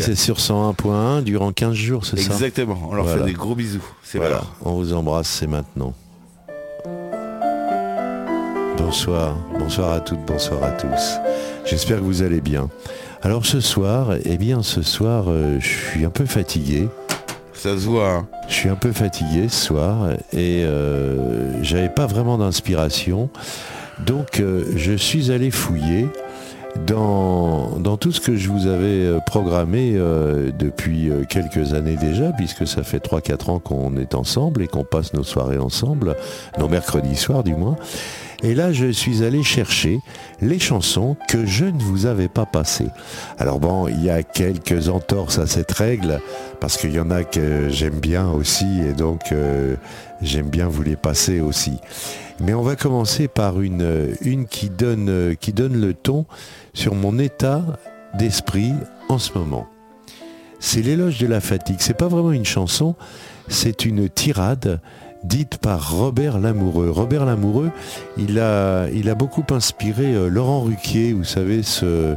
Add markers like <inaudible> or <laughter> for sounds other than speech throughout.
C'est sur 101.1 durant 15 jours, c'est ça Exactement. On leur fait des gros bisous. C'est voilà. On vous embrasse, c'est maintenant. Bonsoir, bonsoir à toutes, bonsoir à tous. J'espère que vous allez bien. Alors ce soir, eh bien ce soir, euh, je suis un peu fatigué. Ça se voit. Hein. Je suis un peu fatigué ce soir et euh, j'avais pas vraiment d'inspiration. Donc euh, je suis allé fouiller dans, dans, tout ce que je vous avais euh, programmé depuis quelques années déjà, puisque ça fait 3-4 ans qu'on est ensemble et qu'on passe nos soirées ensemble, nos mercredis soirs du moins. Et là, je suis allé chercher les chansons que je ne vous avais pas passées. Alors bon, il y a quelques entorses à cette règle, parce qu'il y en a que j'aime bien aussi, et donc euh, j'aime bien vous les passer aussi. Mais on va commencer par une, une qui, donne, qui donne le ton sur mon état d'esprit en ce moment. C'est l'éloge de la fatigue. C'est pas vraiment une chanson, c'est une tirade dite par Robert Lamoureux. Robert Lamoureux, il a, il a beaucoup inspiré euh, Laurent Ruquier, vous savez, ce,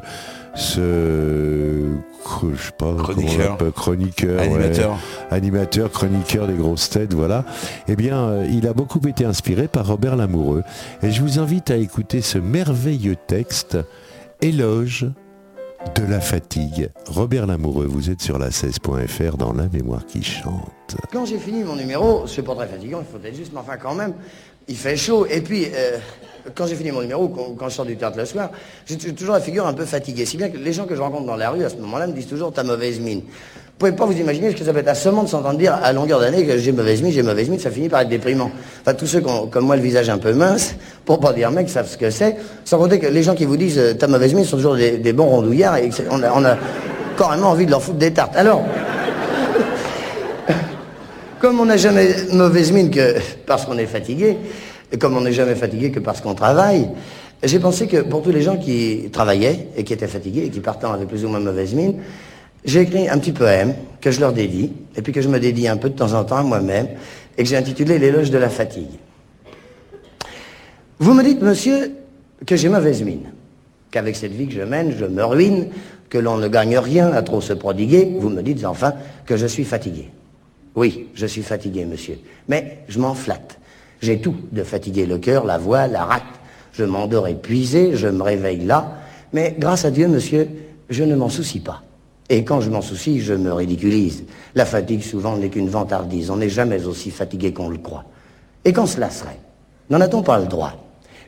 ce je sais pas chroniqueur, chroniqueur animateur. animateur, chroniqueur des grosses têtes, voilà. Eh bien, euh, il a beaucoup été inspiré par Robert Lamoureux. Et je vous invite à écouter ce merveilleux texte, Éloge de la fatigue. Robert Lamoureux, vous êtes sur la 16.fr dans La mémoire qui chante. Quand j'ai fini mon numéro, c'est pas très fatigant, il faut être juste, mais enfin quand même, il fait chaud. Et puis, euh, quand j'ai fini mon numéro, quand, je sors du théâtre le soir, j'ai toujours la figure un peu fatiguée. Si bien que les gens que je rencontre dans la rue à ce moment-là me disent toujours ta mauvaise mine. Vous pouvez pas vous imaginer ce que ça peut être assommant de s'entendre dire à longueur d'année que j'ai mauvaise mine, j'ai mauvaise mine, ça finit par être déprimant. Enfin, tous ceux qui ont, comme moi, le visage un peu mince, pour pas dire mec, savent ce que c'est. Sans compter que les gens qui vous disent euh, ta mauvaise mine sont toujours des, bons rondouillards et on a, carrément envie de leur foutre des tartes. Alors, <laughs> comme on n'a jamais mauvaise mine que parce qu'on est fatigué, et comme on n'est jamais fatigué que parce qu'on travaille, j'ai pensé que pour tous les gens qui travaillaient et qui étaient fatigués et qui partant avec plus ou moins mauvaise mine, j'ai écrit un petit poème que je leur dédie, et puis que je me dédie un peu de temps en temps à moi-même, et que j'ai intitulé L'éloge de la fatigue. Vous me dites, monsieur, que j'ai mauvaise mine, qu'avec cette vie que je mène, je me ruine, que l'on ne gagne rien à trop se prodiguer. Vous me dites enfin que je suis fatigué. Oui, je suis fatigué, monsieur. Mais je m'en flatte. J'ai tout de fatigué, le cœur, la voix, la rate. Je m'endors épuisé, je me réveille là. Mais grâce à Dieu, monsieur, je ne m'en soucie pas. Et quand je m'en soucie, je me ridiculise. La fatigue, souvent, n'est qu'une vantardise. On n'est jamais aussi fatigué qu'on le croit. Et quand cela serait? N'en a-t-on pas le droit?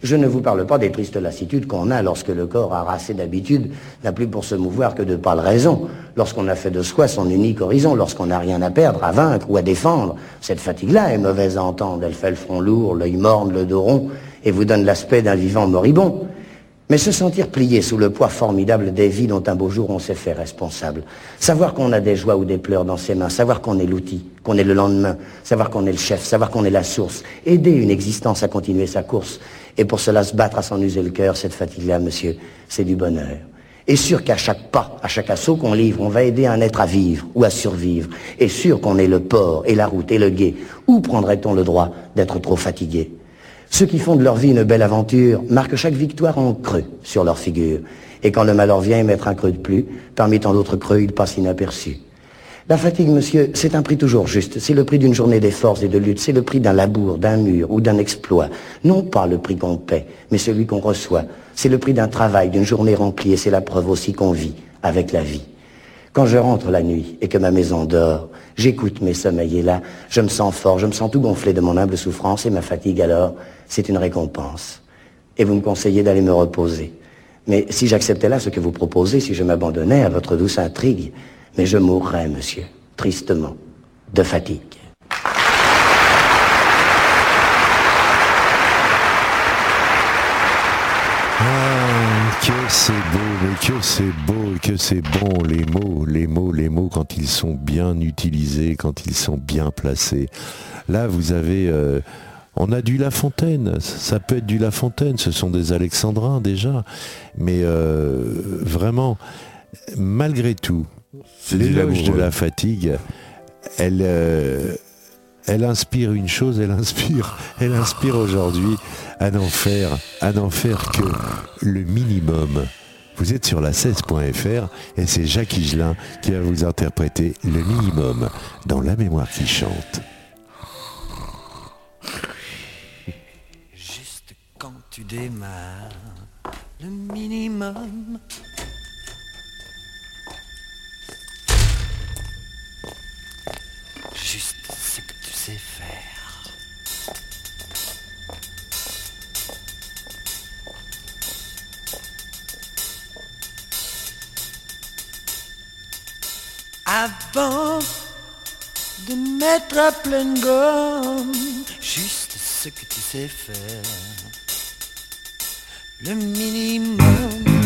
Je ne vous parle pas des tristes lassitudes qu'on a lorsque le corps harassé d'habitude n'a plus pour se mouvoir que de pâles raisons, lorsqu'on a fait de soi son unique horizon, lorsqu'on n'a rien à perdre, à vaincre ou à défendre. Cette fatigue-là est mauvaise à entendre, elle fait le front lourd, l'œil morne, le dos rond, et vous donne l'aspect d'un vivant moribond. Mais se sentir plié sous le poids formidable des vies dont un beau jour on s'est fait responsable. Savoir qu'on a des joies ou des pleurs dans ses mains, savoir qu'on est l'outil, qu'on est le lendemain, savoir qu'on est le chef, savoir qu'on est la source, aider une existence à continuer sa course. Et pour cela se battre à s'en user le cœur, cette fatigue-là, monsieur, c'est du bonheur. Et sûr qu'à chaque pas, à chaque assaut qu'on livre, on va aider un être à vivre ou à survivre. Et sûr qu'on est le port et la route et le guet. Où prendrait-on le droit d'être trop fatigué? Ceux qui font de leur vie une belle aventure marquent chaque victoire en creux sur leur figure. Et quand le malheur vient mettre un creux de plus, parmi tant d'autres creux, il passe inaperçu. La fatigue, monsieur, c'est un prix toujours juste. C'est le prix d'une journée d'efforts et de lutte. C'est le prix d'un labour, d'un mur ou d'un exploit. Non pas le prix qu'on paie, mais celui qu'on reçoit. C'est le prix d'un travail, d'une journée remplie, et c'est la preuve aussi qu'on vit avec la vie. Quand je rentre la nuit et que ma maison dort, j'écoute mes sommeils et là, je me sens fort, je me sens tout gonflé de mon humble souffrance et ma fatigue alors, c'est une récompense. Et vous me conseillez d'aller me reposer. Mais si j'acceptais là ce que vous proposez, si je m'abandonnais à votre douce intrigue, mais je mourrais, monsieur, tristement, de fatigue. Ah, que c'est beau, mais que c'est beau, que c'est bon, les mots, les mots, les mots, quand ils sont bien utilisés, quand ils sont bien placés. Là, vous avez... Euh, on a du La Fontaine, ça peut être du La Fontaine, ce sont des alexandrins déjà, mais euh, vraiment, malgré tout, l'éloge de la fatigue, elle, euh, elle inspire une chose, elle inspire, elle inspire aujourd'hui à n'en faire, à n'en faire que le minimum Vous êtes sur la 16.fr et c'est Jacques Higelin qui va vous interpréter le minimum dans La mémoire qui chante. Juste quand tu démarres, le minimum. Juste ce que tu sais faire. Avant de mettre à pleine gomme juste ce que tu sais faire. Le minimum.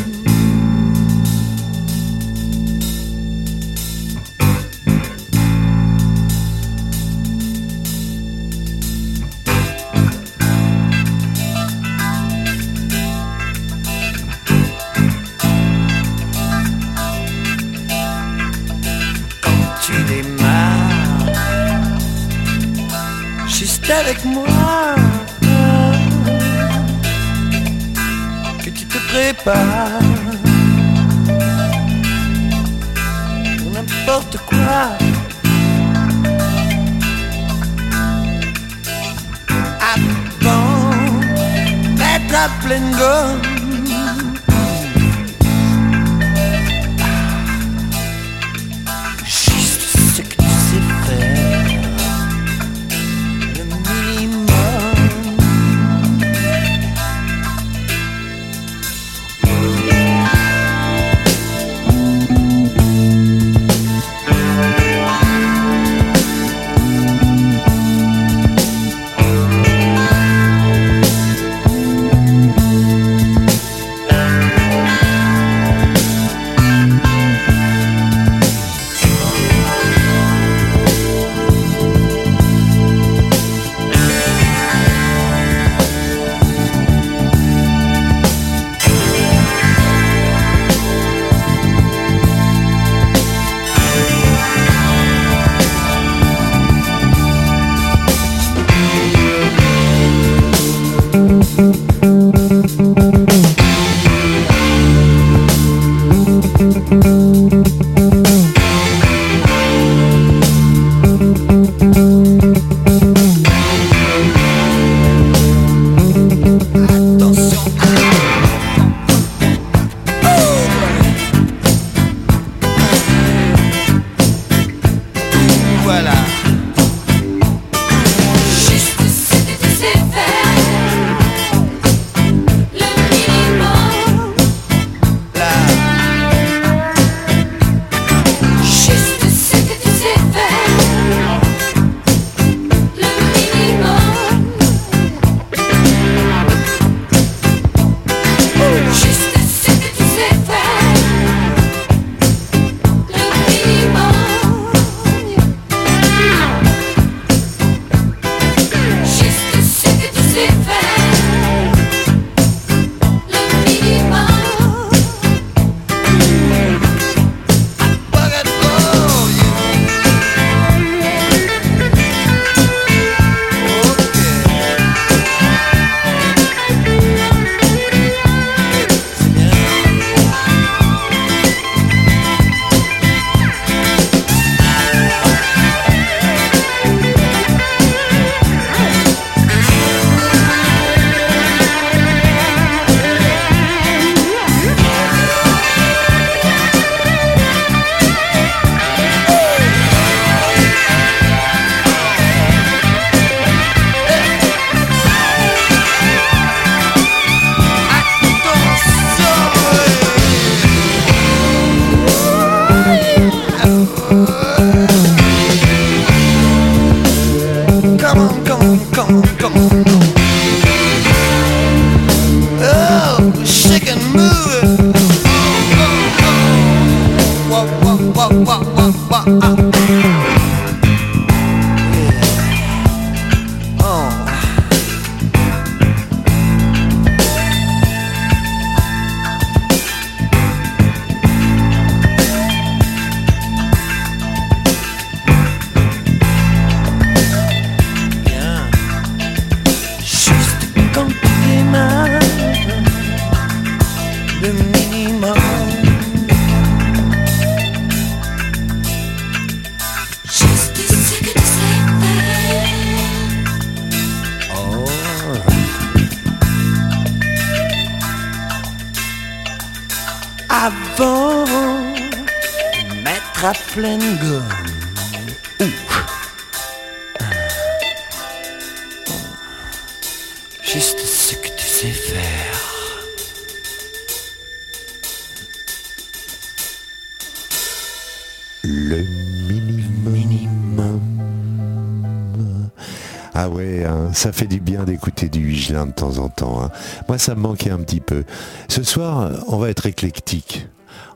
De temps en temps. hein. Moi, ça me manquait un petit peu. Ce soir, on va être éclectique.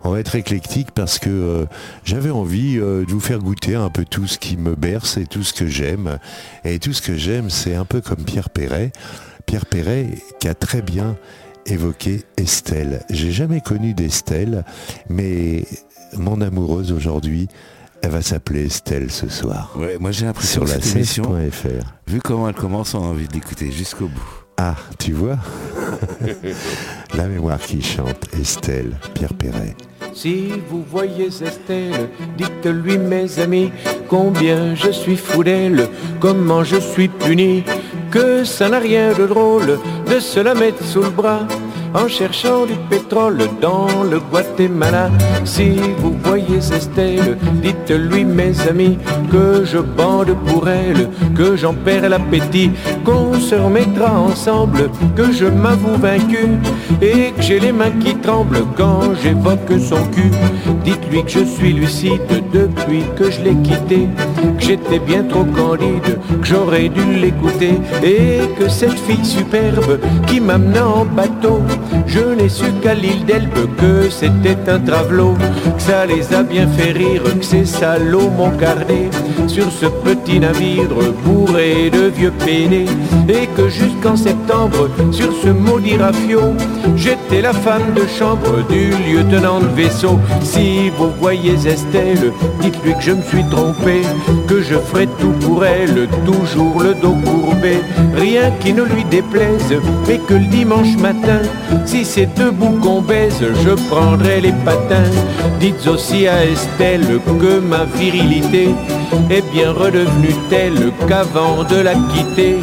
On va être éclectique parce que euh, j'avais envie euh, de vous faire goûter un peu tout ce qui me berce et tout ce que j'aime. Et tout ce que j'aime, c'est un peu comme Pierre Perret. Pierre Perret qui a très bien évoqué Estelle. J'ai jamais connu d'Estelle, mais mon amoureuse aujourd'hui, elle va s'appeler Estelle ce soir. Ouais, moi j'ai l'impression Sur que la cette émission, 16.fr. vu comment elle commence, on a envie de l'écouter jusqu'au bout. Ah, tu vois <laughs> La mémoire qui chante, Estelle, Pierre Perret. Si vous voyez Estelle, dites-lui mes amis combien je suis fou d'elle, comment je suis puni, que ça n'a rien de drôle de se la mettre sous le bras en cherchant du pétrole dans le Guatemala. Si vous voyez Estelle, dites-lui mes amis que je bande pour elle, que j'en perds l'appétit, se remettra ensemble, que je m'avoue vaincu et que j'ai les mains qui tremblent quand j'évoque son cul. Dites-lui que je suis lucide depuis que je l'ai quitté, que j'étais bien trop candide, que j'aurais dû l'écouter et que cette fille superbe qui m'amenait en bateau, je n'ai su qu'à l'île d'Elbe que c'était un travelot, que ça les a bien fait rire, que ces salauds m'ont gardé sur ce petit navire bourré de vieux pénés et que jusqu'en septembre, sur ce maudit rafio, j'étais la femme de chambre du lieutenant de vaisseau. Si vous voyez Estelle, dites-lui que je me suis trompé, que je ferai tout pour elle, toujours le dos courbé, rien qui ne lui déplaise, mais que le dimanche matin, si c'est debout qu'on baise, je prendrai les patins. Dites aussi à Estelle que ma virilité est bien redevenue telle qu'avant de la quitter,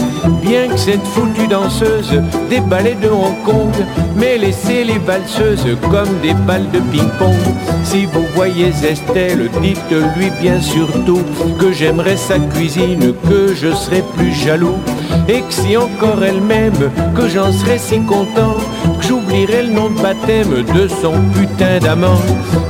que cette foutue danseuse des ballets de Hong Kong m'ait laissé les valseuses comme des balles de ping-pong. Si vous voyez Estelle, dites-lui bien surtout que j'aimerais sa cuisine, que je serais plus jaloux, et que si encore elle m'aime, que j'en serais si content, que j'oublierai le nom de baptême de son putain d'amant,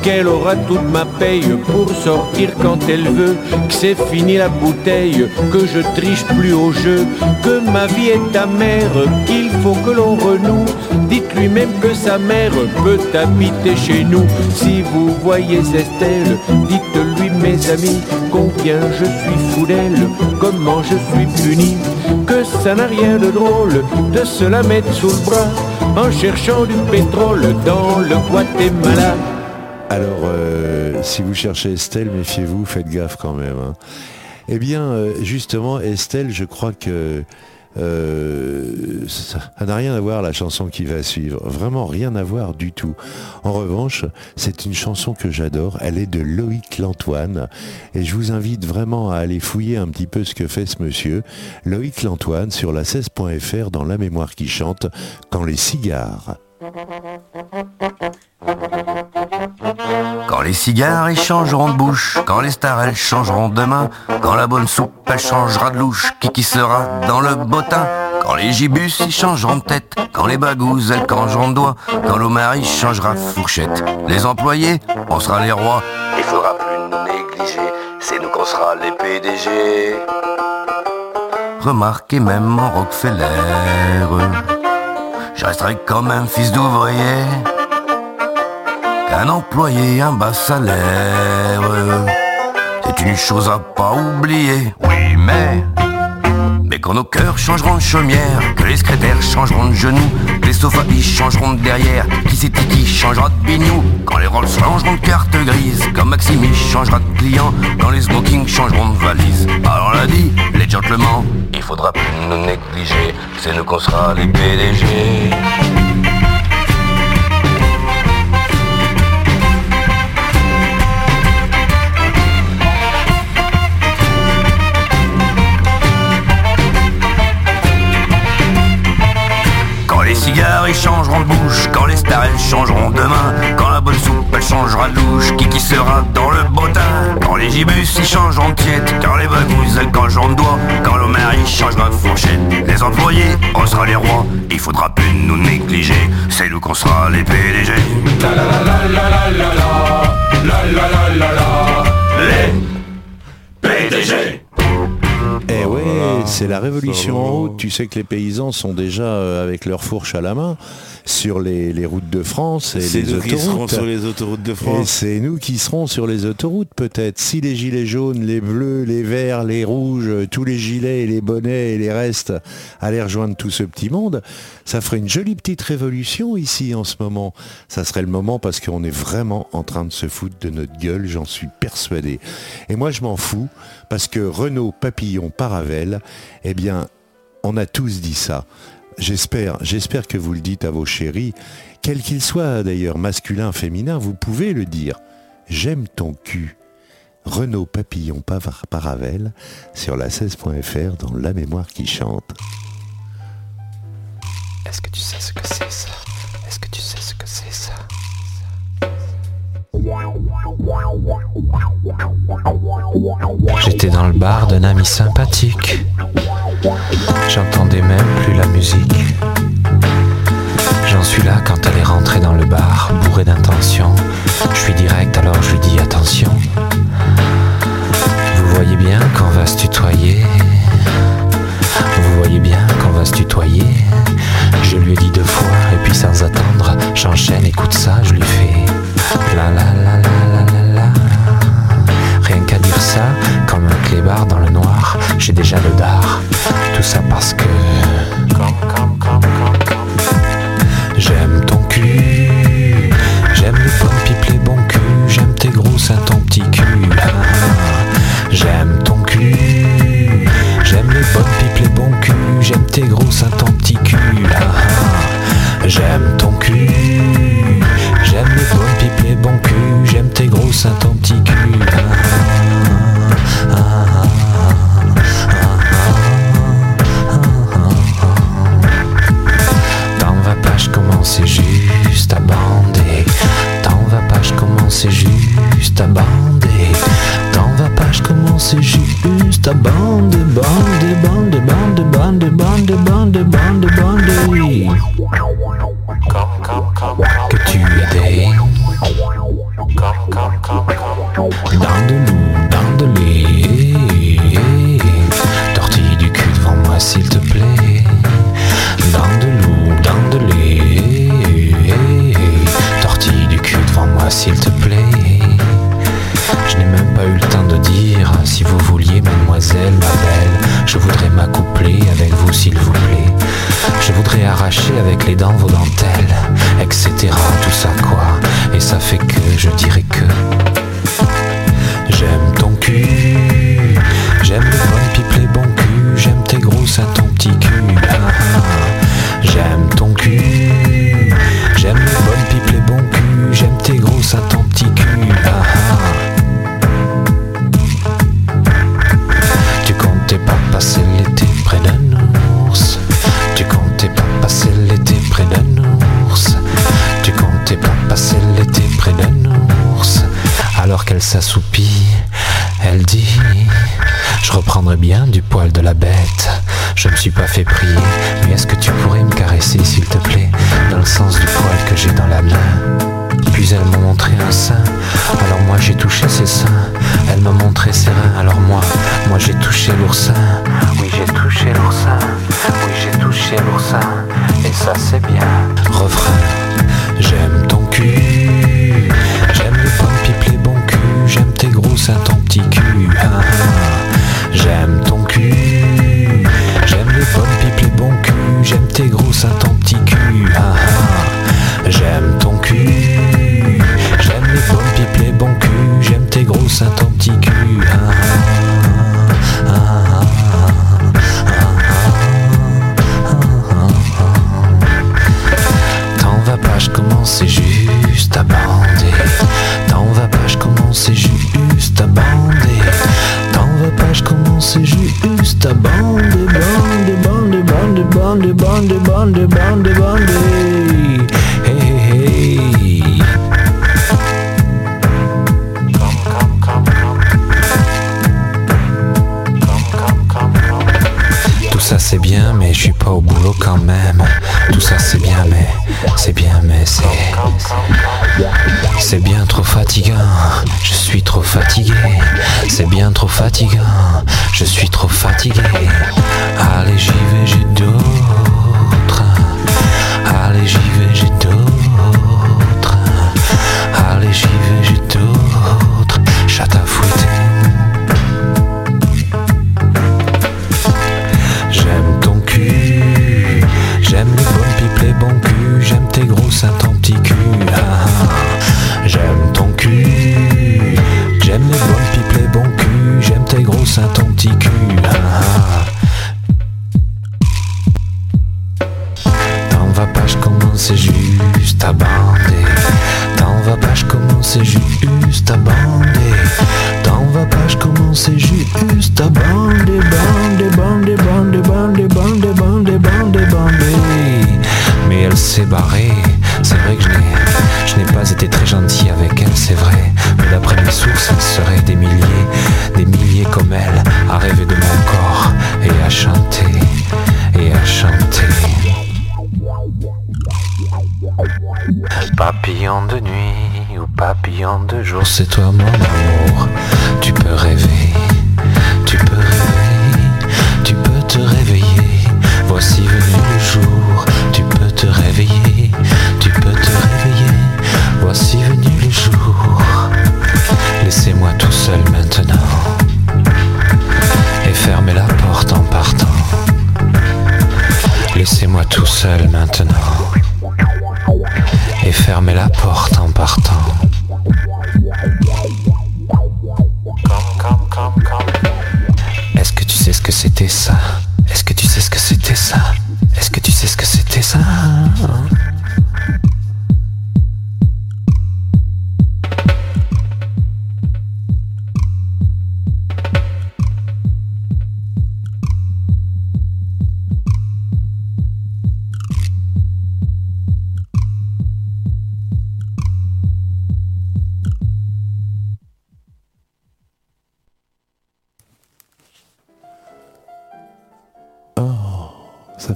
qu'elle aura toute ma paye pour sortir quand elle veut, que c'est fini la bouteille, que je triche plus au jeu, que ma vie est amère, qu'il faut que l'on renoue. Dites-lui même que sa mère peut habiter chez nous. Si vous voyez Estelle, dites-lui mes amis combien je suis fou d'elle, comment je suis puni, que ça n'a rien de drôle de se la mettre sous le bras en cherchant du pétrole dans le Guatemala. Alors, euh, si vous cherchez Estelle, méfiez-vous, faites gaffe quand même. hein. Eh bien, euh, justement, Estelle, je crois que euh, ça n'a rien à voir la chanson qui va suivre. Vraiment rien à voir du tout. En revanche, c'est une chanson que j'adore. Elle est de Loïc Lantoine. Et je vous invite vraiment à aller fouiller un petit peu ce que fait ce monsieur. Loïc Lantoine sur la 16.fr dans La mémoire qui chante quand les cigares. Quand les cigares ils changeront de bouche, quand les stars elles changeront de main, quand la bonne soupe elle changera de louche, qui qui sera dans le bottin? Quand les gibus ils changeront de tête, quand les bagouzes elles changeront de doigt, quand l'Omar il changera de fourchette. Les employés, on sera les rois, il faudra plus nous négliger, c'est nous qu'on sera les PDG. Remarquez même en Rockefeller, je resterai comme un fils d'ouvrier qu'un employé un bas salaire. C'est une chose à pas oublier, oui, mais. Mais quand nos cœurs changeront de chaumière, que les secrétaires changeront de genoux, que les sofas changeront de derrière, qui c'est qui changera de bignou, quand les Rolls changeront de carte grise, quand Maxime il changera de client, quand les smokings changeront de valise. Alors l'a dit, les gentlemen, il faudra plus nous négliger, c'est nous qu'on sera les PDG. Cigares ils changeront de bouche, quand les stars elles changeront de main, quand la bonne soupe elle changera de louche, qui qui sera dans le bottin Quand les gibus ils changeront de tiède, quand les bagous elles changeront de doigt Quand l'homme il changera de fourchette, les employés on sera les rois Il faudra plus nous négliger, c'est nous qu'on sera les PDG Les PDG Eh ouais, c'est la révolution en route. Tu sais que les paysans sont déjà euh, avec leur fourche à la main sur les, les routes de France et C'est les nous qui serons autoroutes. sur les autoroutes de Et France. c'est nous qui serons sur les autoroutes peut-être. Si les gilets jaunes, les bleus, les verts, les rouges, tous les gilets et les bonnets et les restes allaient rejoindre tout ce petit monde, ça ferait une jolie petite révolution ici en ce moment. Ça serait le moment parce qu'on est vraiment en train de se foutre de notre gueule, j'en suis persuadé. Et moi je m'en fous parce que Renault Papillon Paravel, eh bien, on a tous dit ça. J'espère, j'espère que vous le dites à vos chéris, quel qu'il soit d'ailleurs masculin, féminin, vous pouvez le dire. J'aime ton cul. Renaud Papillon Paravel sur la 16.fr dans La mémoire qui chante. Est-ce que tu sais ce que c'est ça? Est-ce que tu sais ce que c'est? J'étais dans le bar d'un ami sympathique. J'entendais même plus la musique. J'en suis là quand elle est rentrée dans le bar, bourrée d'intention. Je suis direct alors je lui dis attention. Vous voyez bien qu'on va se tutoyer. Vous voyez bien qu'on va se tutoyer. Je lui ai dit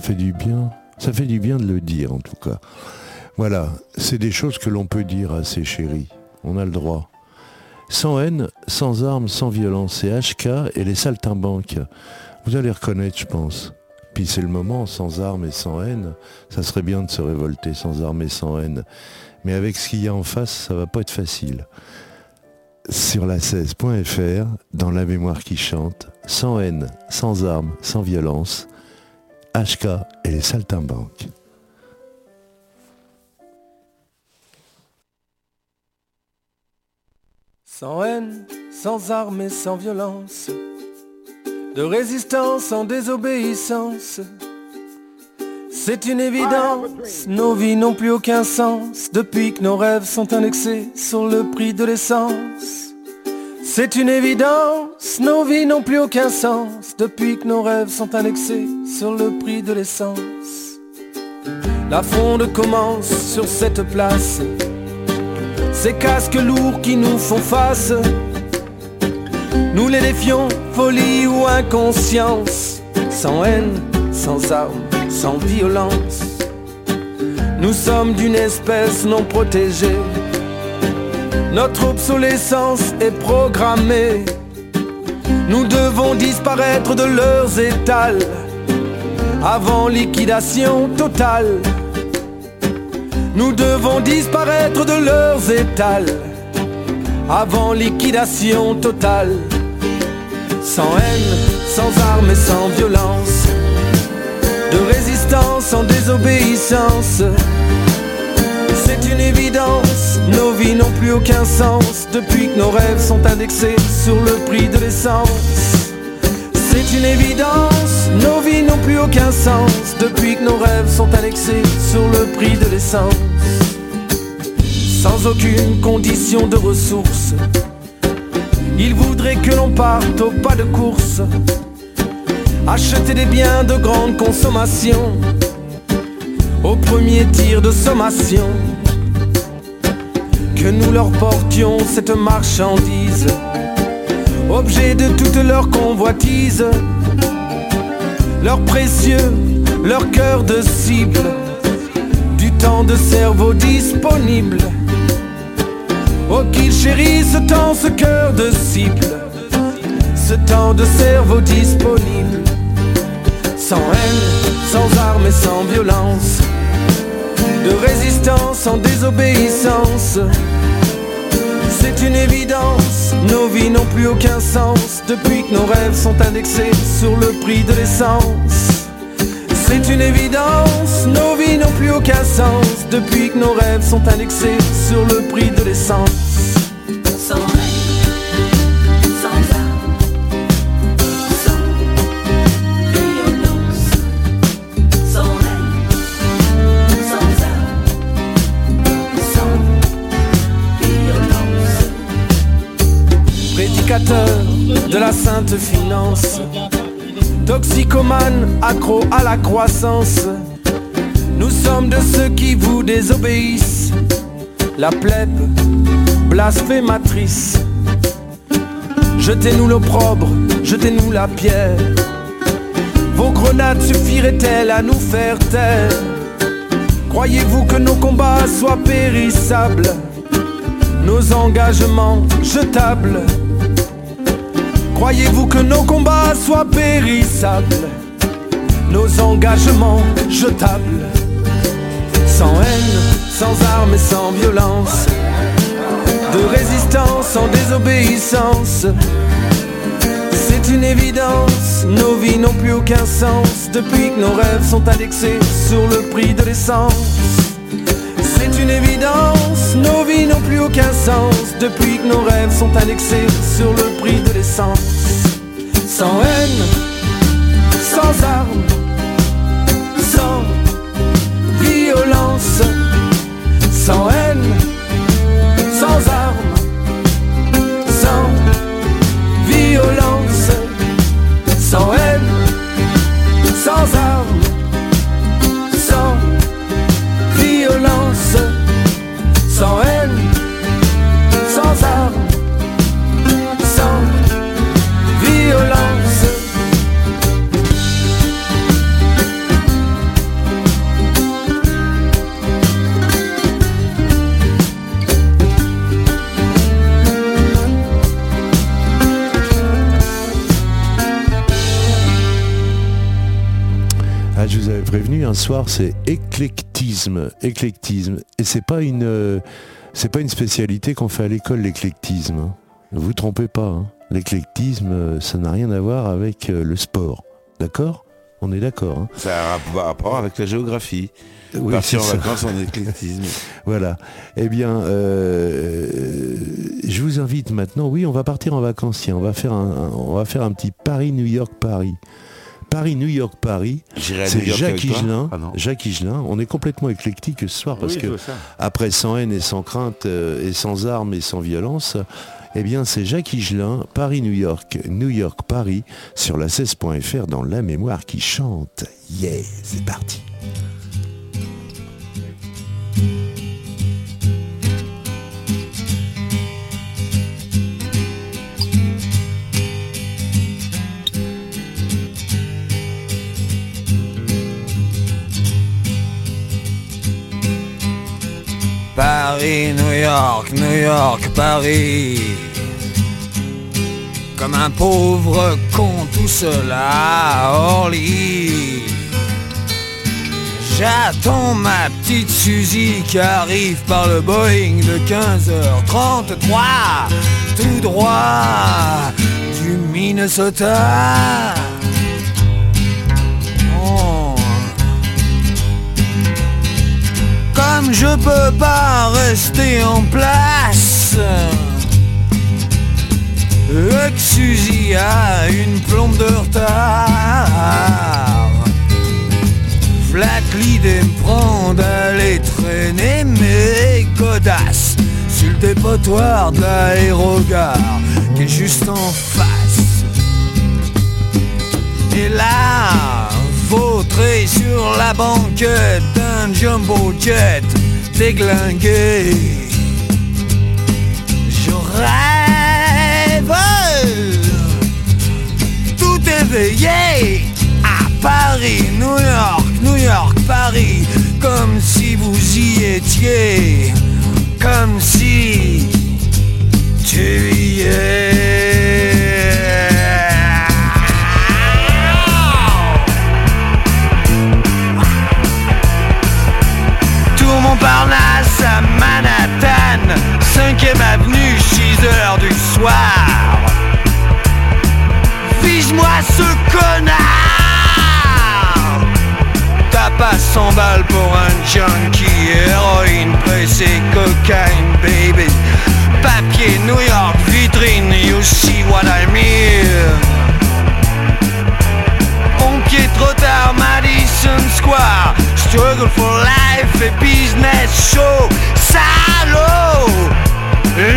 fait du bien. Ça fait du bien de le dire en tout cas. Voilà, c'est des choses que l'on peut dire à ses chéris. On a le droit. Sans haine, sans armes, sans violence, c'est HK et les saltimbanques. Vous allez reconnaître, je pense. Puis c'est le moment, sans armes et sans haine. Ça serait bien de se révolter sans armes et sans haine. Mais avec ce qu'il y a en face, ça va pas être facile. Sur la 16.fr, dans la mémoire qui chante, sans haine, sans armes, sans violence, HK et les saltimbanques. Sans haine, sans armes et sans violence, de résistance en désobéissance. C'est une évidence, nos vies n'ont plus aucun sens depuis que nos rêves sont indexés sur le prix de l'essence. C'est une évidence, nos vies n'ont plus aucun sens depuis que nos rêves sont indexés sur le prix de l'essence. La fronde commence sur cette place, ces casques lourds qui nous font face. Nous les défions, folie ou inconscience, sans haine, sans armes, sans violence. Nous sommes d'une espèce non protégée. Notre obsolescence est programmée. Nous devons disparaître de leurs étals avant liquidation totale. Nous devons disparaître de leurs étals avant liquidation totale. Sans haine, sans armes et sans violence, de résistance en désobéissance. Une évidence, nos vies n'ont plus aucun sens depuis que nos rêves sont indexés sur le prix de l'essence. C'est une évidence, nos vies n'ont plus aucun sens depuis que nos rêves sont indexés sur le prix de l'essence. Sans aucune condition de ressources, ils voudraient que l'on parte au pas de course, acheter des biens de grande consommation au premier tir de sommation. Que nous leur portions cette marchandise, objet de toute leur convoitise, leur précieux, leur cœur de cible, temps de cerveau disponible. Oh qu'il chérit ce temps, ce cœur de cible, ce temps de cerveau disponible. Sans haine, sans armes et sans violence, de résistance, sans désobéissance. C'est une évidence, nos vies n'ont plus aucun sens depuis que nos rêves sont indexés sur le prix de l'essence. C'est une évidence, nos vies n'ont plus aucun sens depuis que nos rêves sont indexés sur le prix de l'essence. De la sainte finance, toxicomane, accro à la croissance. Nous sommes de ceux qui vous désobéissent, la plèbe blasphématrice. Jetez-nous l'opprobre, jetez-nous la pierre. Vos grenades suffiraient-elles à nous faire taire? Croyez-vous que nos combats soient périssables? Nos engagements jetables? Croyez-vous que nos combats soient périssables? Nos engagements jetables. Sans haine, sans armes et sans violence. De résistance sans désobéissance. C'est une évidence, nos vies n'ont plus aucun sens. Depuis que nos rêves sont indexés sur le prix de l'essence. C'est une évidence, aucun sens depuis que nos rêves sont indexés sur le prix de l'essence. Sans haine, sans armes, sans violence, soir c'est éclectisme, éclectisme, et c'est pas une, euh, c'est pas une spécialité qu'on fait à l'école l'éclectisme. hein. Ne vous trompez pas, hein. l'éclectisme, euh, ça n'a rien à voir avec euh, le sport, d'accord? On est d'accord. hein Ça a rapport- rapport avec la géographie. Oui, Partir en ça. vacances en éclectisme. <laughs> Voilà. Eh bien, euh, je vous invite maintenant. Oui, on va partir en vacances. Tiens, on va faire un, un- on va faire un petit Paris-New York-Paris. Paris-New York-Paris. J'irai à C'est New York Jacques Higelin. Ah. Jacques Higelin. On est complètement éclectique ce soir parce Oui, que après sans haine et sans crainte euh, et sans armes et sans violence, eh bien c'est Jacques Higelin, Paris-New York, New York-Paris sur la 16.fr dans la mémoire qui chante. Yeah, c'est parti. Paris, New York, New York, Paris. Comme un pauvre con tout à Orly. J'attends ma petite Suzy qui arrive par le Boeing de 15h33 Tout droit du Minnesota Oh. Je peux pas rester en place. Suzy a une plombe de retard. Flat l'idée me prend d'aller traîner mes godasses Sur le dépotoir de Qui est juste en face. Et là, sur la banquette d'un jumbo jet déglingué Je rêve tout éveillé à Paris, New York, New York, Paris, comme si vous y étiez, comme si tu y es. Montparnasse à Manhattan, 5ème avenue, 6 heures du soir. Vise-moi ce connard T'as pas 100 balles pour un junkie, héroïne, pressée, cocaine, baby. Papier, New York, vitrine, you see what I mean. Pompier trop tard, Square. Struggle for life et business show. Salaud.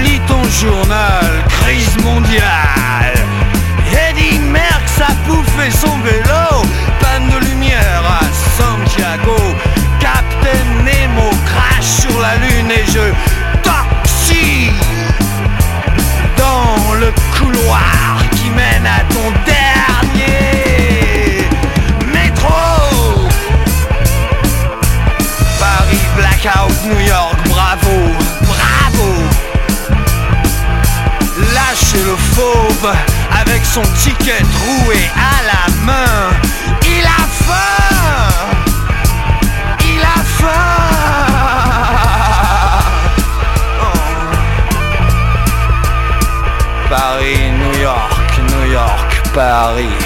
Lis ton journal, crise mondiale. Eddie Merckx a bouffé son vélo. Panne de lumière à Santiago. Captain Nemo crache sur la lune et je toxie dans le couloir qui mène à ton dernier New York, bravo, bravo. Lâchez le fauve avec son ticket troué à la main. Il a faim. Il a faim. Oh. Paris, New York, New York, Paris.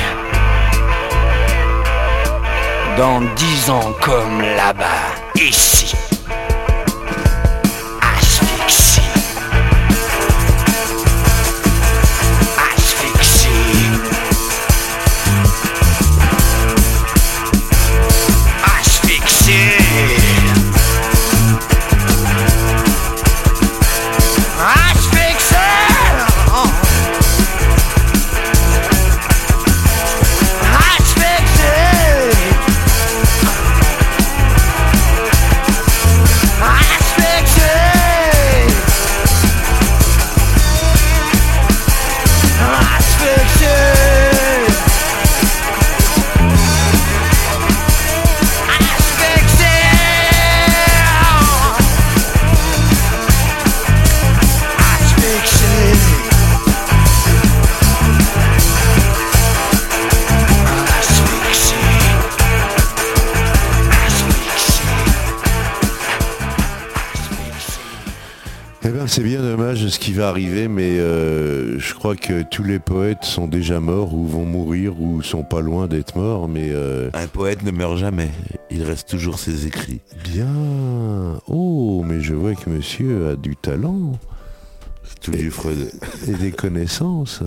Dans dix ans comme là-bas, ici. Dommage ce qui va arriver, mais euh, je crois que tous les poètes sont déjà morts ou vont mourir ou sont pas loin d'être morts, mais euh, Un poète ne meurt jamais. Il reste toujours ses écrits. bien. Oh, mais je vois que monsieur a du talent Tout vieux Freud. <laughs> et des connaissances.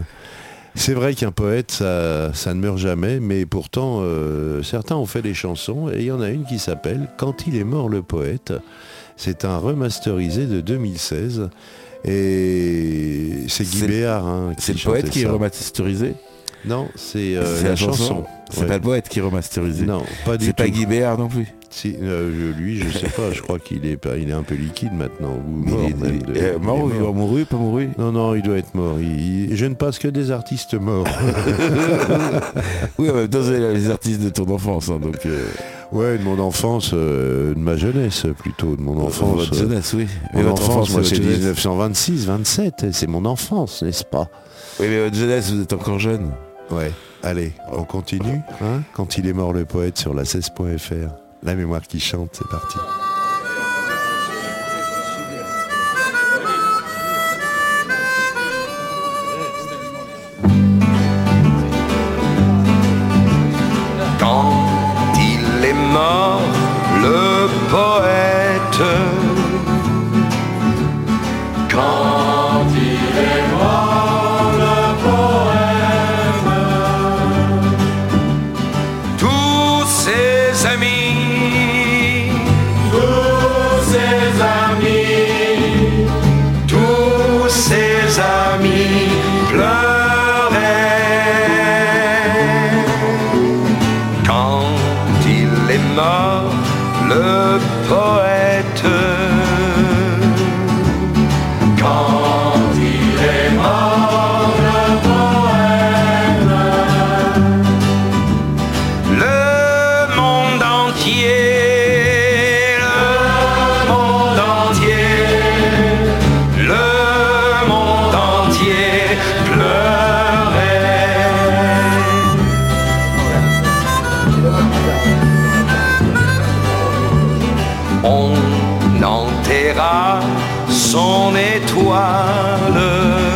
C'est vrai qu'un poète, ça, ça ne meurt jamais, mais pourtant, euh, certains ont fait des chansons, et il y en a une qui s'appelle Quand il est mort le poète. C'est un remasterisé de 2016, et c'est Guy Béard hein, C'est le chantait poète qui est remasterisé Non, c'est euh, la chanson. C'est Ouais. pas le poète qui est remasterisé. Non, pas du C'est pas. Guy Béard non plus. Si, euh, je- lui, je sais pas, je crois qu'il est, il est un peu liquide maintenant. Ou Il mort, est- même, il est il mort est ou mort. mouru, pas mouru Non, non, il doit être mort. Il- il- je ne passe que des artistes morts. <laughs> Oui, en même temps, les artistes de ton enfance. hein, donc, euh, ouais, de mon enfance, euh, de ma jeunesse plutôt, de mon enfance. Votre euh, jeunesse, oui. mon votre enfance, enfance, moi, c'est c'est votre jeunesse. 1926, 27, c'est mon enfance, n'est-ce pas? Oui, mais votre jeunesse, vous êtes encore jeune. Ouais. Allez, on continue. Hein? Quand il est mort le poète sur la 16.fr. La mémoire qui chante, c'est parti. n'enterra son étoile.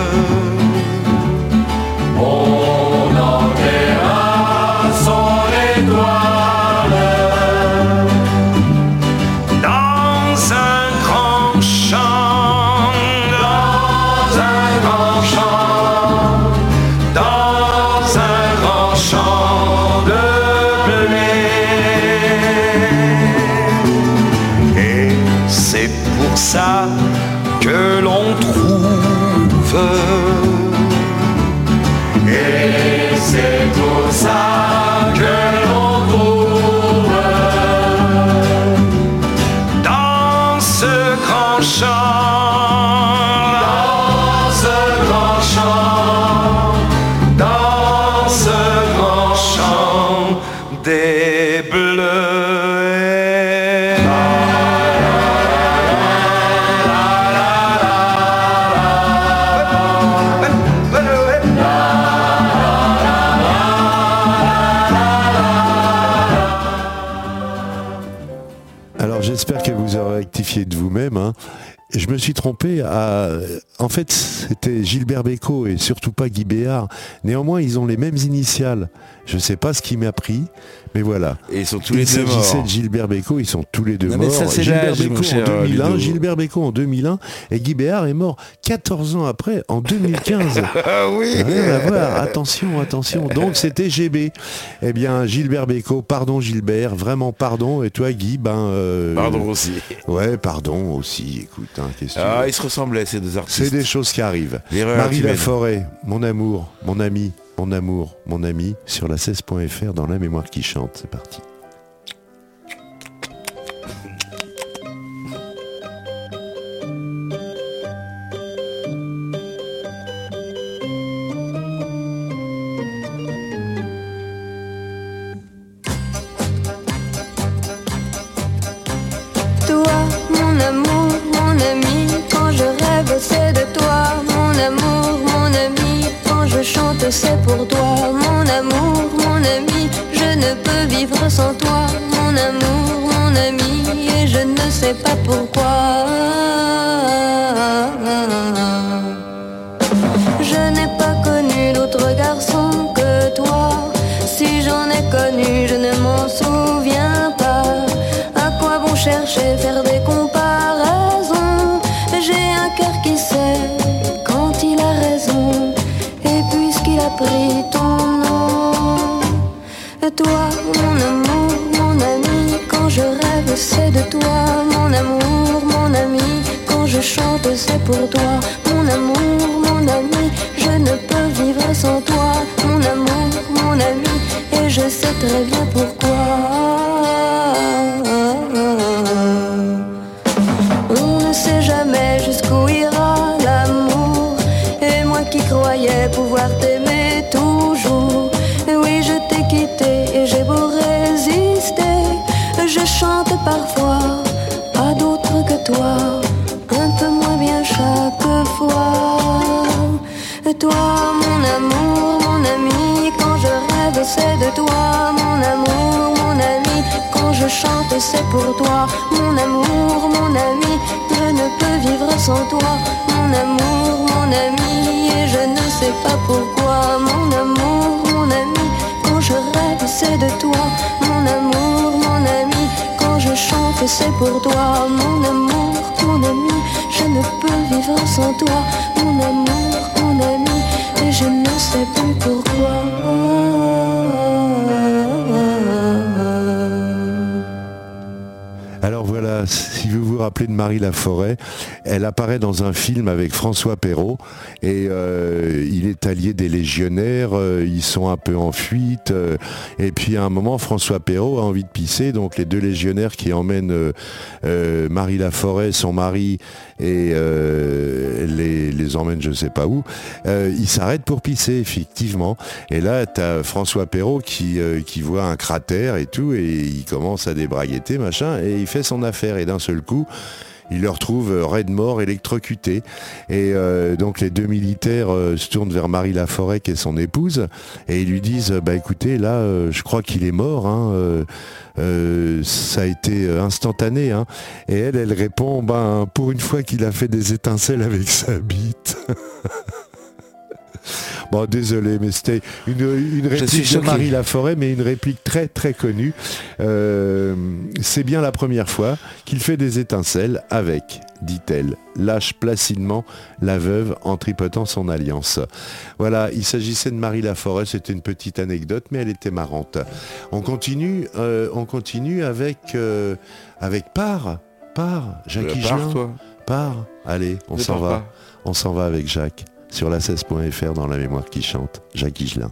Trompé à... En fait, c'était Gilbert Bécaud et surtout pas Guy Béard. Néanmoins, ils ont les mêmes initiales. Je ne sais pas ce qui m'a pris, mais voilà. Et ils sont tous Il les deux s'agissait morts. de Gilbert Bécaud, ils sont tous les deux Non, morts. ça, c'est Gilbert Bécaud en cher 2001, Ludo. Gilbert Bécaud en 2001 et Guy Béard est mort 14 ans après, en 2015. <laughs> Ah oui Rien à voir. Attention, attention. Donc c'était GB. Eh bien, Gilbert Bécaud, pardon Gilbert, vraiment pardon. Et toi Guy, ben... euh, Pardon aussi. Ouais, pardon aussi. Écoute, hein, Ah, ils se ressemblaient, ces deux artistes. C'est des choses qui arrivent. Marie. Laforêt, mon amour, mon ami, mon amour, mon ami, sur la 16.fr dans la mémoire qui chante. C'est parti. Sans toi. Mon amour, mon ami, et je ne sais pas pourquoi. Mon amour, mon ami, quand je rêve, c'est de toi. Mon amour, mon ami, quand je chante, c'est pour toi. Mon amour, mon ami, je ne peux vivre sans toi. Mon amour, mon ami, et je ne sais plus pourquoi. Alors voilà, si vous vous rappelez de Marie Laforêt, elle apparaît dans un film avec François Perrault et euh, il est allié des légionnaires, euh, ils sont un peu en fuite euh, et puis à un moment François Perrault a envie de pisser, donc les deux légionnaires qui emmènent Marie Laforêt, son mari et les, emmènent je sais pas où, ils s'arrêtent pour pisser effectivement. Et là t'as François Perrault qui, qui voit un cratère et tout et il commence à débraguetter machin et il fait son affaire. Et d'un seul coup il le retrouve euh, raide mort, électrocuté. Et euh, donc les deux militaires euh, se tournent vers Marie Laforêt, qui est son épouse, et ils lui disent, bah écoutez, là, je crois qu'il est mort. hein, ça a été instantané. hein. Et elle, elle répond, ben pour une fois qu'il a fait des étincelles avec sa bite. <laughs> Bon, désolé, mais c'était une, réplique de. Marie Laforêt, mais une réplique très très connue. Euh, c'est bien la première fois qu'il fait des étincelles avec, dit-elle, lâche placidement la veuve en tripotant son alliance. Voilà, il s'agissait de Marie Laforêt, c'était une petite anecdote, mais elle était marrante. On continue, euh, on continue avec, euh, avec Par, Par, Jacques Higelin. toi. Par, allez, on s'en va. pas. On s'en va avec Jacques sur la 16.fr dans la mémoire qui chante, Jacques Higelin.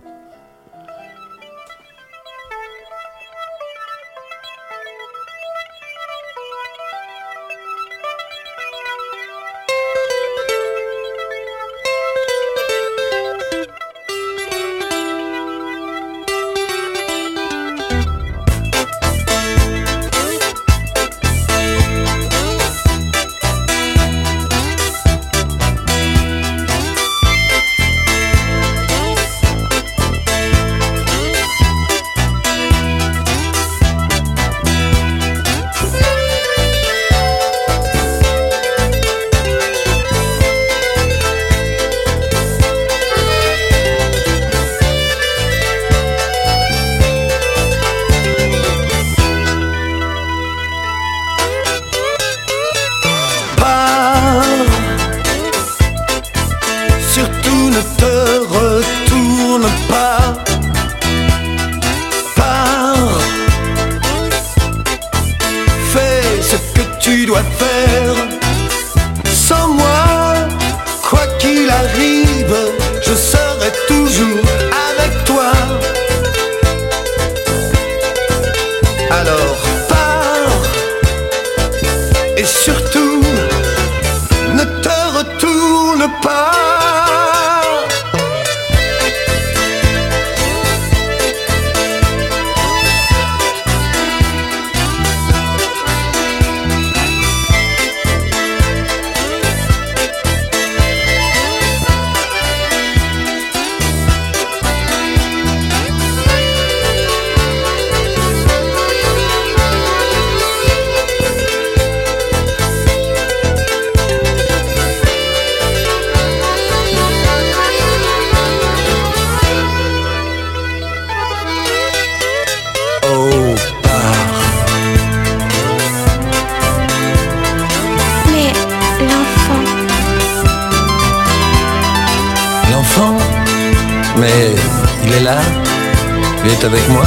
Il est avec moi <laughs>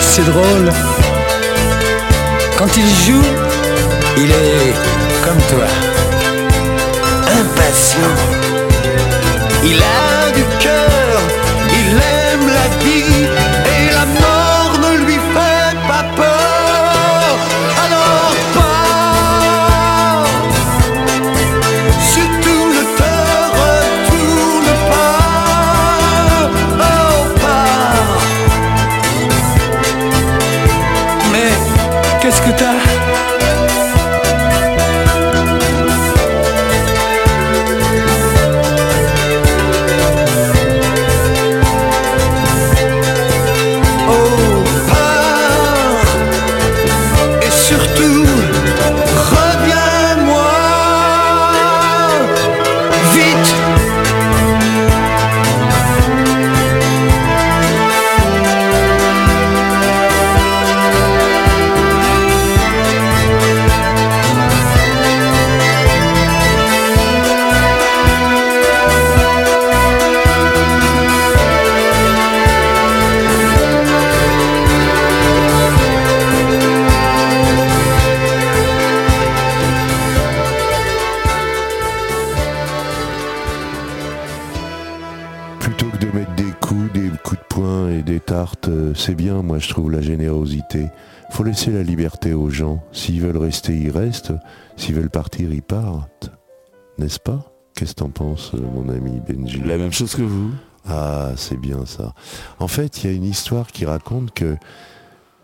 C'est drôle. Quand il joue, il est comme toi. Impatient. Il a Plutôt que de mettre des coups, des coups de poing et des tartes, euh, c'est bien, moi je trouve la générosité. Faut laisser la liberté aux gens. S'ils veulent rester, ils restent. S'ils veulent partir, ils partent. N'est-ce pas? Qu'est-ce que t'en penses, euh, mon ami Benji? La même chose que vous. Ah, c'est bien ça. En fait, il y a une histoire qui raconte que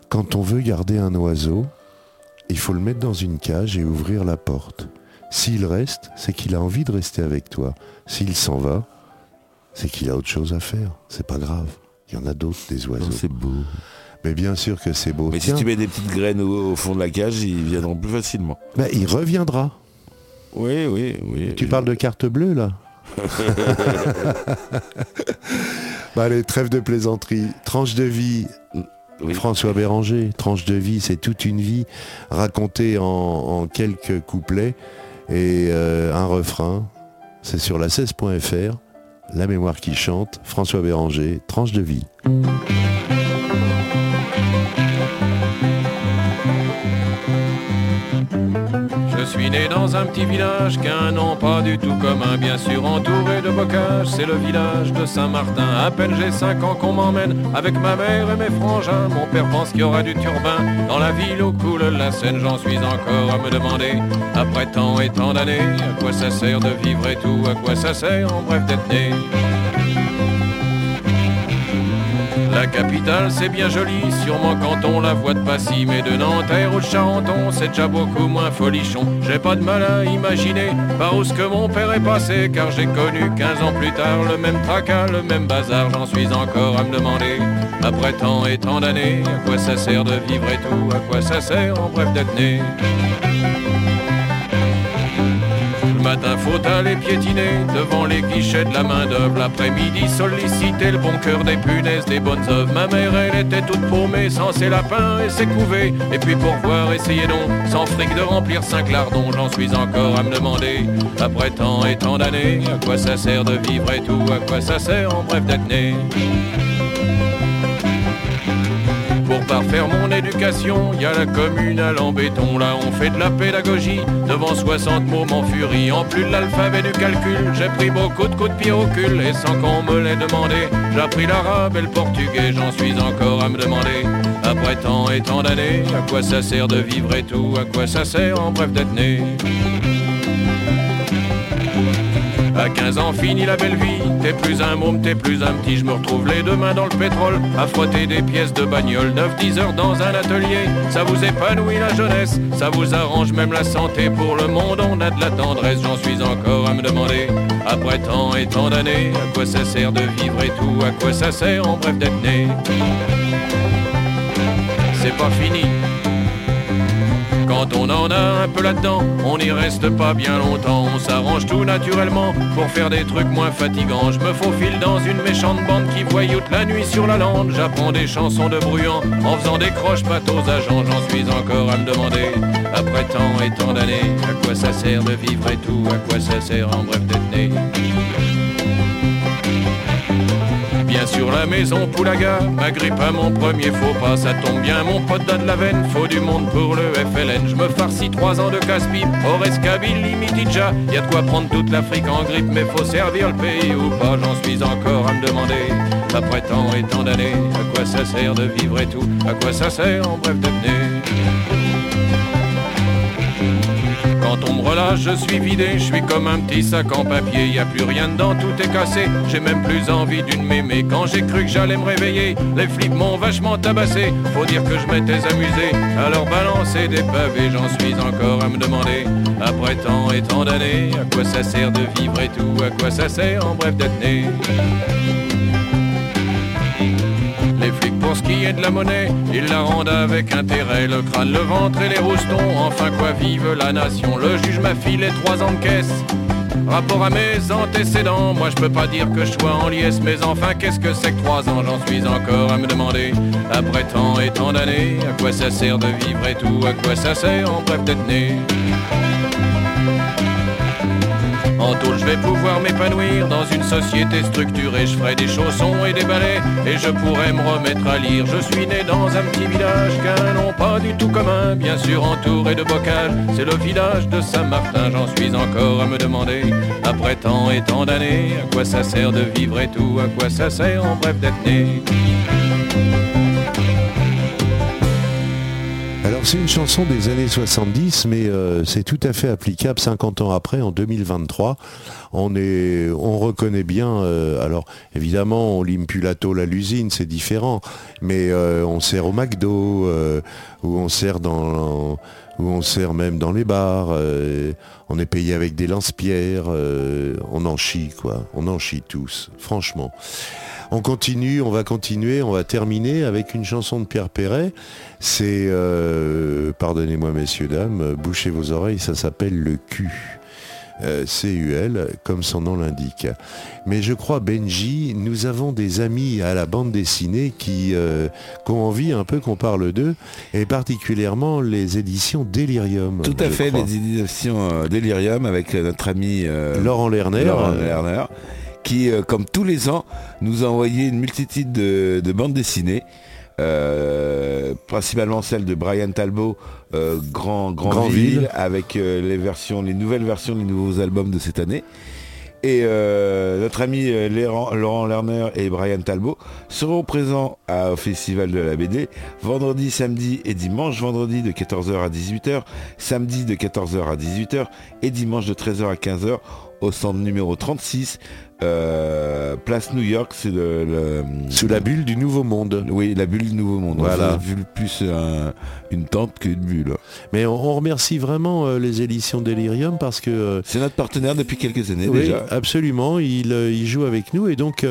quand on veut garder un oiseau, il faut le mettre dans une cage et ouvrir la porte. S'il reste, c'est qu'il a envie de rester avec toi. S'il s'en va, c'est qu'il a autre chose à faire. C'est pas grave. Il y en a d'autres, des oiseaux. C'est beau. Mais bien sûr que c'est beau. Mais si tu mets des petites graines au, au fond de la cage, ils viendront plus facilement. bah, il reviendra. Oui, oui, oui. Tu parles de carte bleue, là <laughs> bah, Allez, trêve de plaisanterie. Tranche de vie, François Béranger. Tranche de vie, c'est toute une vie racontée en, en quelques couplets et euh, un refrain. C'est sur la 16.fr. La mémoire qui chante. François Béranger, tranche de vie. Suis né dans un petit village qu'un nom pas du tout commun, bien sûr entouré de bocages, c'est le village de Saint-Martin. À peine j'ai 5 ans qu'on m'emmène avec ma mère et mes frangins. Mon père pense qu'il y aura du turbin dans la ville où coule la Seine. J'en suis encore à me demander, après tant et tant d'années, à quoi ça sert de vivre et tout, à quoi ça sert en bref d'être né. La capitale c'est bien joli, sûrement quand on la voit de Passy, mais de Nanterre ou de Charenton c'est déjà beaucoup moins folichon. J'ai pas de mal à imaginer par où ce que mon père est passé, car j'ai connu 15 ans plus tard le même tracas, le même bazar, j'en suis encore à me demander. Après tant et tant d'années, à quoi ça sert de vivre et tout, à quoi ça sert en bref d'être né. Matin, faut aller piétiner devant les guichets de la main d'œuvre. L'après-midi, solliciter le bon cœur des punaises, des bonnes œuvres. Ma mère, elle était toute paumée, sans ses lapins et ses couvées. Et puis pour voir, essayez donc, sans fric de remplir cinq lardons. J'en suis encore à me demander, après tant et tant d'années, à quoi ça sert de vivre et tout, à quoi ça sert en bref d'être né. Pour parfaire mon éducation, y a la communale en béton. Là, on fait de la pédagogie. Devant 60 mots en furie. En plus de l'alphabet du calcul, j'ai pris beaucoup de coups de pied au cul. Et sans qu'on me l'ait demandé, j'ai appris l'arabe et le portugais. J'en suis encore à me demander. Après tant et tant d'années, à quoi ça sert de vivre et tout À quoi ça sert en bref d'être né à 15 ans, fini la belle vie. T'es plus un môme, t'es plus un petit. Je me retrouve les deux mains dans le pétrole, à frotter des pièces de bagnole. 9-10 heures dans un atelier, ça vous épanouit la jeunesse. Ça vous arrange même la santé. Pour le monde, on a de la tendresse. J'en suis encore à me demander, après tant et tant d'années, à quoi ça sert de vivre et tout? À quoi ça sert en bref d'être né? C'est pas fini. Quand on en a un peu là-dedans, on n'y reste pas bien longtemps. On s'arrange tout naturellement pour faire des trucs moins fatigants. Je me faufile dans une méchante bande qui voyoute la nuit sur la lande. J'apprends des chansons de bruyant en faisant des croches pattes aux agents. J'en suis encore à me demander, après tant et tant d'années, à quoi ça sert de vivre et tout, à quoi ça sert en bref d'être né. Bien sûr la maison Poulaga. M'agrippe à mon premier faux pas Ça tombe bien. Mon pote donne la veine Faut du monde pour le FLN Je me farcis trois ans de casse-pipe Kabylie, Mitidja. Y a de quoi prendre toute l'Afrique en grippe Mais faut servir le pays ou pas J'en suis encore à me demander. Après tant et tant d'années À quoi ça sert de vivre et tout? À quoi ça sert en bref d'être quand on me relâche, je suis vidé, je suis comme un petit sac en papier, y a plus rien dedans, tout est cassé, j'ai même plus envie d'une mémé. Quand j'ai cru que j'allais me réveiller, les flics m'ont vachement tabassé, faut dire que je m'étais amusé, alors balancer des pavés, j'en suis encore à me demander, après tant et tant d'années, à quoi ça sert de vivre et tout, à quoi ça sert en bref d'être né. Les pour ce qui est de la monnaie, ils la rendent avec intérêt. Le crâne, le ventre et les roustons, enfin quoi vive la nation? Le juge m'a filé trois ans de caisse. Rapport à mes antécédents, moi je peux pas dire que je sois en liesse, mais enfin qu'est-ce que c'est que trois ans, j'en suis encore à me demander. Après tant et tant d'années, à quoi ça sert de vivre et tout, à quoi ça sert? En bref d'être né. En tôle, je vais pouvoir m'épanouir dans une société structurée. Je ferai des chaussons et des balais et je pourrai me remettre à lire. Je suis né dans un petit village qu'un nom pas du tout commun, bien sûr entouré de bocages. C'est le village de Saint-Martin, j'en suis encore à me demander. Après tant et tant d'années, à quoi ça sert de vivre et tout, à quoi ça sert en bref d'être né? C'est une chanson des années 70, mais euh, c'est tout à fait applicable 50 ans après, en 2023. On, reconnaît bien, euh, alors évidemment on lime plus la tôle à l'usine, c'est différent, mais euh, on sert au McDo, ou on sert on sert même dans les bars, on est payé avec des lance-pierres, on en chie quoi, on en chie tous, franchement. On continue, on va continuer, on va terminer avec une chanson de Pierre Perret. C'est, euh, pardonnez-moi messieurs, dames, bouchez vos oreilles, ça s'appelle le cul. Euh, C-U-L, comme son nom l'indique. Mais je crois, Benji, nous avons des amis à la bande dessinée qui, euh, qui ont envie un peu qu'on parle d'eux, et particulièrement les éditions Delirium. Tout à fait, crois. les éditions euh, Delirium avec notre ami euh, Laurent Lerner. Laurent Lerner, qui, euh, comme tous les ans, nous a envoyé une multitude de, de bandes dessinées. euh, principalement celle de Brian Talbot, euh, Grand. Ville, avec euh, les versions, les nouvelles versions des nouveaux albums de cette année. Et notre ami Laurent, Laurent Lerner et Brian Talbot seront présents à- au Festival de la BD vendredi, samedi et dimanche. Vendredi de 14h à 18h, samedi de 14h à 18h et dimanche de 13h à 15h au centre numéro 36 euh, place New York, c'est le, le- Sous la bulle du Nouveau Monde. Oui, la bulle du Nouveau Monde. Voilà. Vu plus un- une tente qu'une bulle. Mais on, on remercie vraiment euh, les éditions Delirium parce que... euh, C'est notre partenaire depuis quelques années oui, déjà. absolument, il, il joue avec nous et donc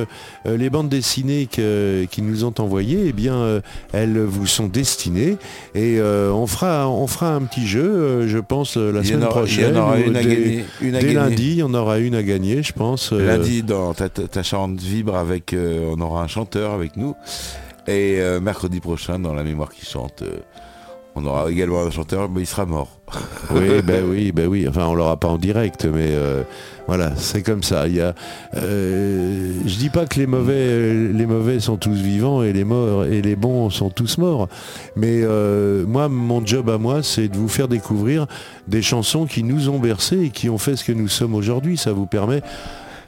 les bandes dessinées qu'ils nous ont envoyées, eh bien, elles vous sont destinées et on, fera, on fera un petit jeu, je pense, la Il semaine aura- il y prochaine. en aura ou une à dès- gagner, une à dès gagner. lundi, il y en aura une à gagner, je pense. Dans ta, chante vibre avec, euh, on aura un chanteur avec nous. Et euh, mercredi prochain, dans la mémoire qui chante, euh, on aura également un chanteur, mais il sera mort. <laughs> Oui, ben <laughs> oui, ben oui. Enfin, on l'aura pas en direct, mais voilà, c'est comme ça. Il y a, je dis pas que les mauvais, les mauvais sont tous vivants et les morts et les bons sont tous morts. Mais moi, mon job à moi, c'est de vous faire découvrir des chansons qui nous ont bercés et qui ont fait ce que nous sommes aujourd'hui. Ça vous permet,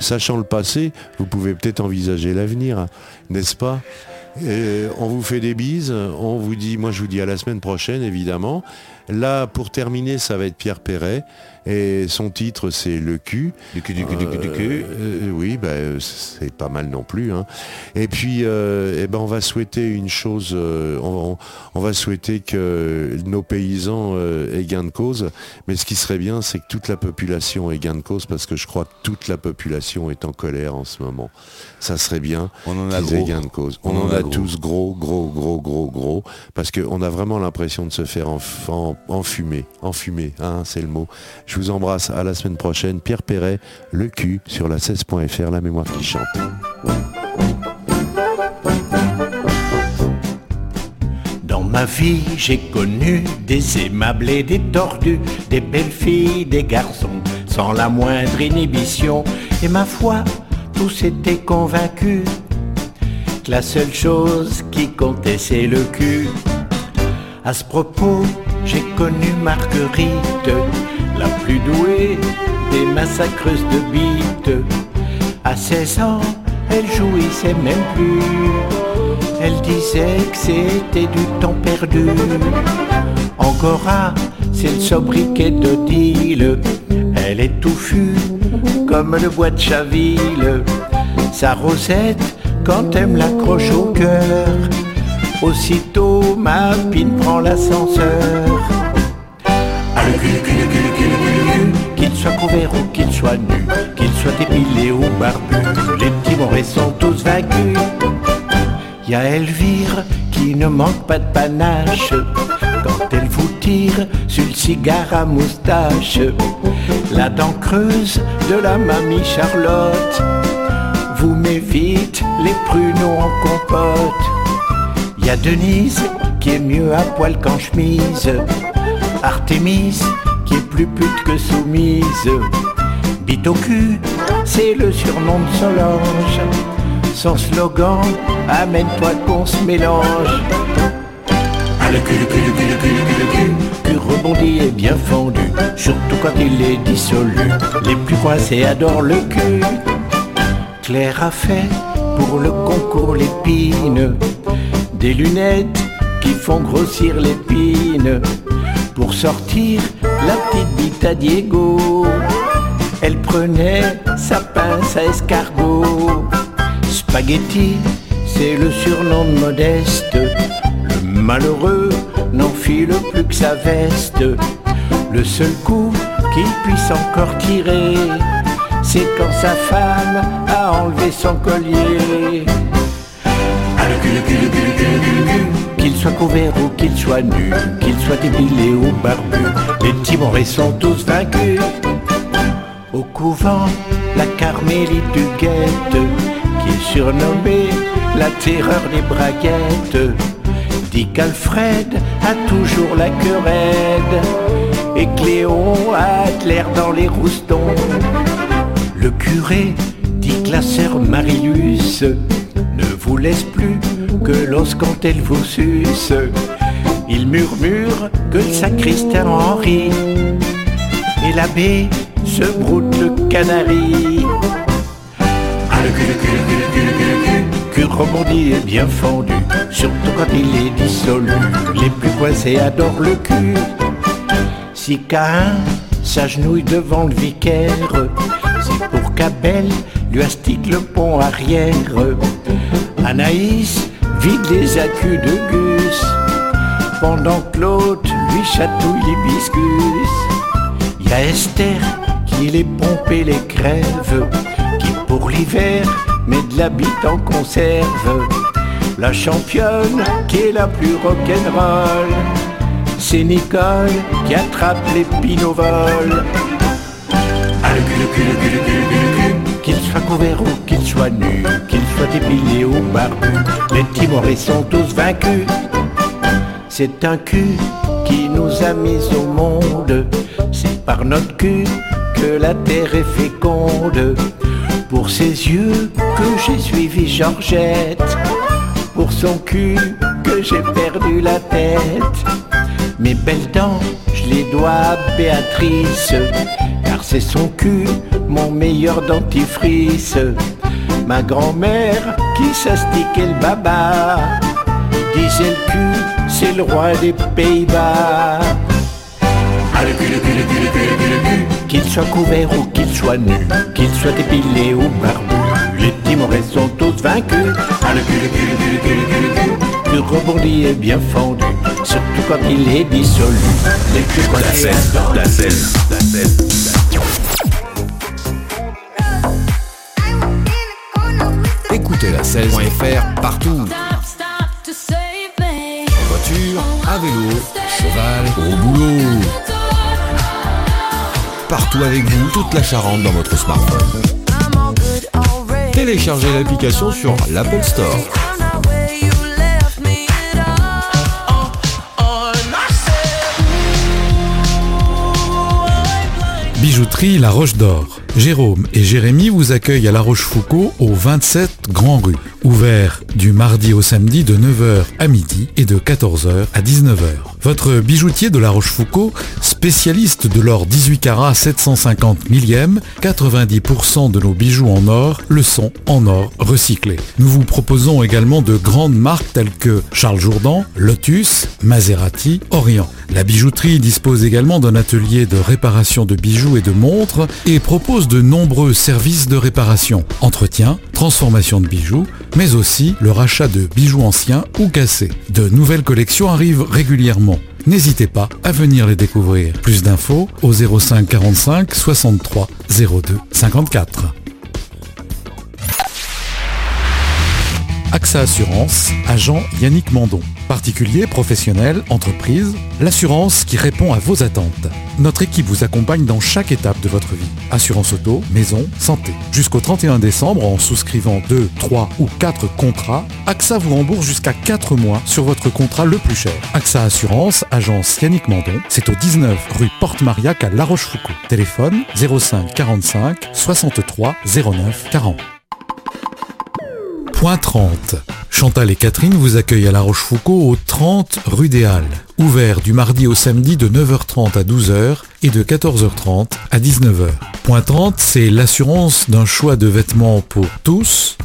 sachant le passé, vous pouvez peut-être envisager l'avenir, n'est-ce pas? On vous fait des bises, on vous dit, moi je vous dis à la semaine prochaine évidemment. Là pour terminer ça va être Pierre Perret et son titre c'est Le cul. Du cul, du cul, du cul, du cul. Euh, oui, bah, euh, c'est pas mal non plus. hein. Et puis, euh, eh ben, on va souhaiter une chose. euh, on, on va souhaiter que nos paysans euh, aient gain de cause. Mais ce qui serait bien, c'est que toute la population ait gain de cause, parce que je crois que toute la population est en colère en ce moment. Ça serait bien On en a qu'ils aient gain de cause. On, en a, tous gros, gros, gros, gros, gros, parce qu'on a vraiment l'impression de se faire enf- en- enfumer, enfumer, hein, c'est le mot. Je vous embrasse, à la semaine prochaine. Pierre Perret, le cul, sur la 16.fr, la mémoire qui chante. Dans ma vie, j'ai connu des aimables et des tordus, des belles filles, des garçons, sans la moindre inhibition. Et ma foi, tous étaient convaincus que la seule chose qui comptait, c'est le cul. À ce propos, j'ai connu Marguerite, la plus douée des massacreuses de bites. À 16 ans, elle jouissait même plus. Elle disait que c'était du temps perdu. Angora, c'est le sobriquet d'Odile. Elle est touffue comme le bois de Chaville. Sa rosette, quand elle me l'accroche au cœur, aussitôt ma pine prend l'ascenseur. Qu'il soit couvert ou qu'il soit nu, qu'il soit épilé ou barbu, les petits morets sont tous vaincus. Y a Elvire qui ne manque pas de panache quand elle vous tire sur le cigare à moustache. La dent creuse de la mamie Charlotte vous met vite les pruneaux en compote. Y a Denise qui est mieux à poil qu'en chemise. Artémis qui est plus pute que soumise. Bite au cul, c'est le surnom de Solange. Son slogan, amène-toi qu'on se mélange. Ah le cul, le cul, le cul, le cul, le cul, le cul, cul rebondit et bien fendu, surtout quand il est dissolu. Les plus coincés adorent le cul. Claire a fait pour le concours l'épine des lunettes qui font grossir l'épine pour sortir la petite bite à Diego. Elle prenait sa pince à escargot. Spaghetti, c'est le surnom de Modeste. Le malheureux n'enfile plus que sa veste. Le seul coup qu'il puisse encore tirer, c'est quand sa femme a enlevé son collier. Qu'il soit couvert ou qu'il soit nu, qu'il soit épilé ou barbu, les timorés sont tous vaincus. Au couvent, la carmélite du guette, qui est surnommée la terreur des braguettes, dit qu'Alfred a toujours la queue raide, et Cléon a l'air dans les roustons. Le curé dit que la sœur Marius ne vous laisse plus que lorsqu'on elle vous suce. Il murmure que le sacristain en rit, et l'abbé se broute le canari. Ah le cul, le cul, le cul, cul, le cul, le cul, rebondit et bien fendu, surtout quand il est dissolu. Les plus coincés adorent le cul. Si Caïn s'agenouille devant le vicaire, c'est pour qu'Abel lui astique le pont arrière. Anaïs vide les accus de Gus, pendant que l'autre lui chatouille les biscuits. Y a Esther qui les pompe et les crève, qui pour l'hiver met de la en conserve. La championne qui est la plus rock'n'roll, c'est Nicole qui attrape les pinovols. Ah le cul, soit couvert ou qu'il soit nu, qu'il soit épilé ou barbu, les Timorais sont tous vaincus. C'est un cul qui nous a mis au monde, c'est par notre cul que la terre est féconde. Pour ses yeux que j'ai suivi Georgette, pour son cul que j'ai perdu la tête. Mes belles dents, je les dois à Béatrice, car c'est son cul, mon meilleur dentifrice. Ma grand-mère qui s'astiquait le baba, disait le cul, c'est le roi des Pays-Bas. Ah le cul, le cul, le cul, le cul, le cul, le cul, qu'il soit couvert ou qu'il soit nu, qu'il soit épilé ou barbu, les Timorais sont tous vaincus. Ah le cul, le cul, le cul, le cul, le cul, le cul, le rebondit est bien fendu, surtout quand il est dissolu. Les culs La scène, la scène, la scène. Écoutez la 16.fr partout. En voiture, à vélo, cheval, au boulot. Partout avec vous, toute la Charente dans votre smartphone. Téléchargez l'application sur l'Apple Store. Bijouterie La Roche d'Or. Jérôme et Jérémy vous accueillent à La Rochefoucauld au 27 Grand Rue. Ouvert du mardi au samedi de 9h à midi et de 14h à 19h. Votre bijoutier de La Rochefoucauld, spécialiste de l'or 18 carats 750 millième, 90% de nos bijoux en or le sont en or recyclé. Nous vous proposons également de grandes marques telles que Charles Jourdan, Lotus, Maserati, Orient. La bijouterie dispose également d'un atelier de réparation de bijoux et de montres et propose de nombreux services de réparation, entretien, transformation de bijoux, mais aussi le rachat de bijoux anciens ou cassés. De nouvelles collections arrivent régulièrement. N'hésitez pas à venir les découvrir. Plus d'infos au 05 45 63 02 54. AXA Assurance, agent Yannick Mandon. Particulier, professionnel, entreprise, l'assurance qui répond à vos attentes. Notre équipe vous accompagne dans chaque étape de votre vie. Assurance auto, maison, santé. Jusqu'au 31 décembre, en souscrivant 2, 3 ou 4 contrats, AXA vous rembourse jusqu'à 4 mois sur votre contrat le plus cher. AXA Assurance, agence Yannick Mandon, c'est au 19 rue Porte-Mariac à La Rochefoucauld. Téléphone 05 45 63 09 40. Point 30. Chantal et Catherine vous accueillent à La Rochefoucauld au 30 rue des Halles. Ouvert du mardi au samedi de 9h30 à 12h et de 14h30 à 19h. Point 30, c'est l'assurance d'un choix de vêtements pour tous,